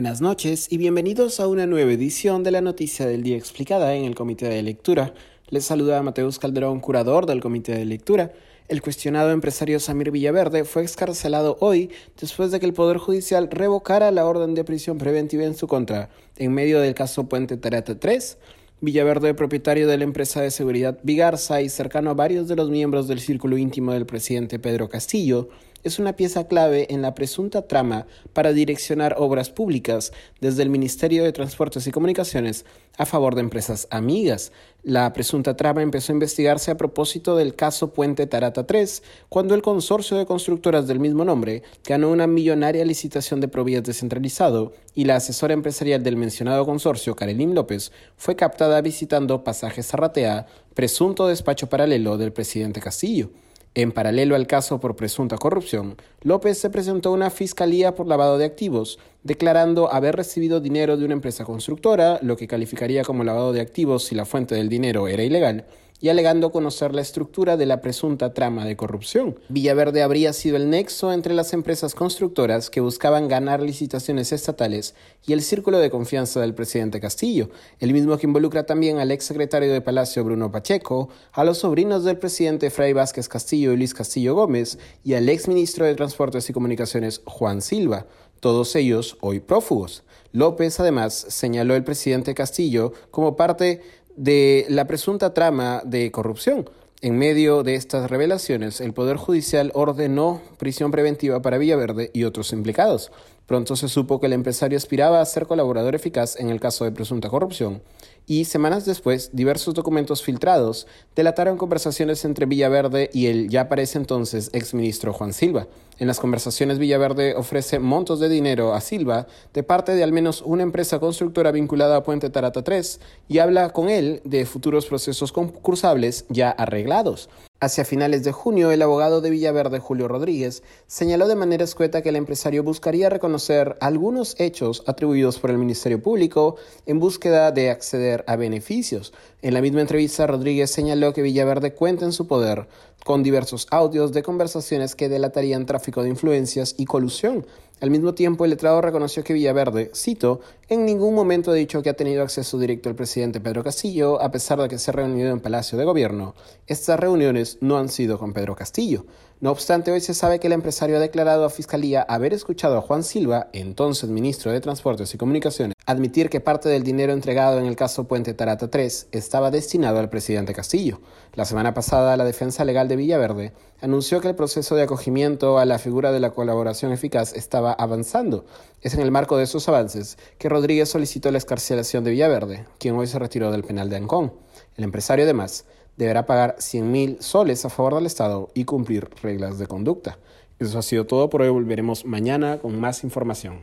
Buenas noches y bienvenidos a una nueva edición de la Noticia del Día Explicada en el Comité de Lectura. Les saluda Mateus Calderón, curador del Comité de Lectura. El cuestionado empresario Samir Villaverde fue excarcelado hoy después de que el Poder Judicial revocara la orden de prisión preventiva en su contra, en medio del caso Puente Tarata 3. Villaverde, propietario de la empresa de seguridad Vigarza y cercano a varios de los miembros del círculo íntimo del presidente Pedro Castillo, es una pieza clave en la presunta trama para direccionar obras públicas desde el Ministerio de Transportes y Comunicaciones a favor de empresas amigas. La presunta trama empezó a investigarse a propósito del caso Puente Tarata 3, cuando el consorcio de constructoras del mismo nombre ganó una millonaria licitación de provías descentralizado y la asesora empresarial del mencionado consorcio, Karelín López, fue captada visitando Pasajes Zarratea, presunto despacho paralelo del presidente Castillo. En paralelo al caso por presunta corrupción, López se presentó a una fiscalía por lavado de activos, declarando haber recibido dinero de una empresa constructora, lo que calificaría como lavado de activos si la fuente del dinero era ilegal, y alegando conocer la estructura de la presunta trama de corrupción. Villaverde habría sido el nexo entre las empresas constructoras que buscaban ganar licitaciones estatales y el círculo de confianza del presidente Castillo, el mismo que involucra también al ex secretario de Palacio Bruno Pacheco, a los sobrinos del presidente Fray Vázquez Castillo y Luis Castillo Gómez y al ex ministro de Transportes y Comunicaciones Juan Silva, todos ellos hoy prófugos. López además señaló el presidente Castillo como parte de la presunta trama de corrupción. En medio de estas revelaciones, el Poder Judicial ordenó prisión preventiva para Villaverde y otros implicados. Pronto se supo que el empresario aspiraba a ser colaborador eficaz en el caso de presunta corrupción y semanas después diversos documentos filtrados delataron conversaciones entre Villaverde y el ya para ese entonces exministro Juan Silva. En las conversaciones Villaverde ofrece montos de dinero a Silva de parte de al menos una empresa constructora vinculada a Puente Tarata 3 y habla con él de futuros procesos concursables ya arreglados. Hacia finales de junio, el abogado de Villaverde, Julio Rodríguez, señaló de manera escueta que el empresario buscaría reconocer algunos hechos atribuidos por el Ministerio Público en búsqueda de acceder a beneficios. En la misma entrevista, Rodríguez señaló que Villaverde cuenta en su poder con diversos audios de conversaciones que delatarían tráfico de influencias y colusión. Al mismo tiempo, el letrado reconoció que Villaverde, cito, en ningún momento ha dicho que ha tenido acceso directo al presidente Pedro Castillo, a pesar de que se ha reunido en Palacio de Gobierno. Estas reuniones no han sido con Pedro Castillo. No obstante, hoy se sabe que el empresario ha declarado a Fiscalía haber escuchado a Juan Silva, entonces ministro de Transportes y Comunicaciones, admitir que parte del dinero entregado en el caso Puente Tarata 3 estaba destinado al presidente Castillo. La semana pasada, la defensa legal de Villaverde anunció que el proceso de acogimiento a la figura de la colaboración eficaz estaba avanzando. Es en el marco de esos avances que Rodríguez solicitó la escarcelación de Villaverde, quien hoy se retiró del penal de Ancón. El empresario, además, deberá pagar 100 mil soles a favor del Estado y cumplir reglas de conducta. Eso ha sido todo por hoy. Volveremos mañana con más información.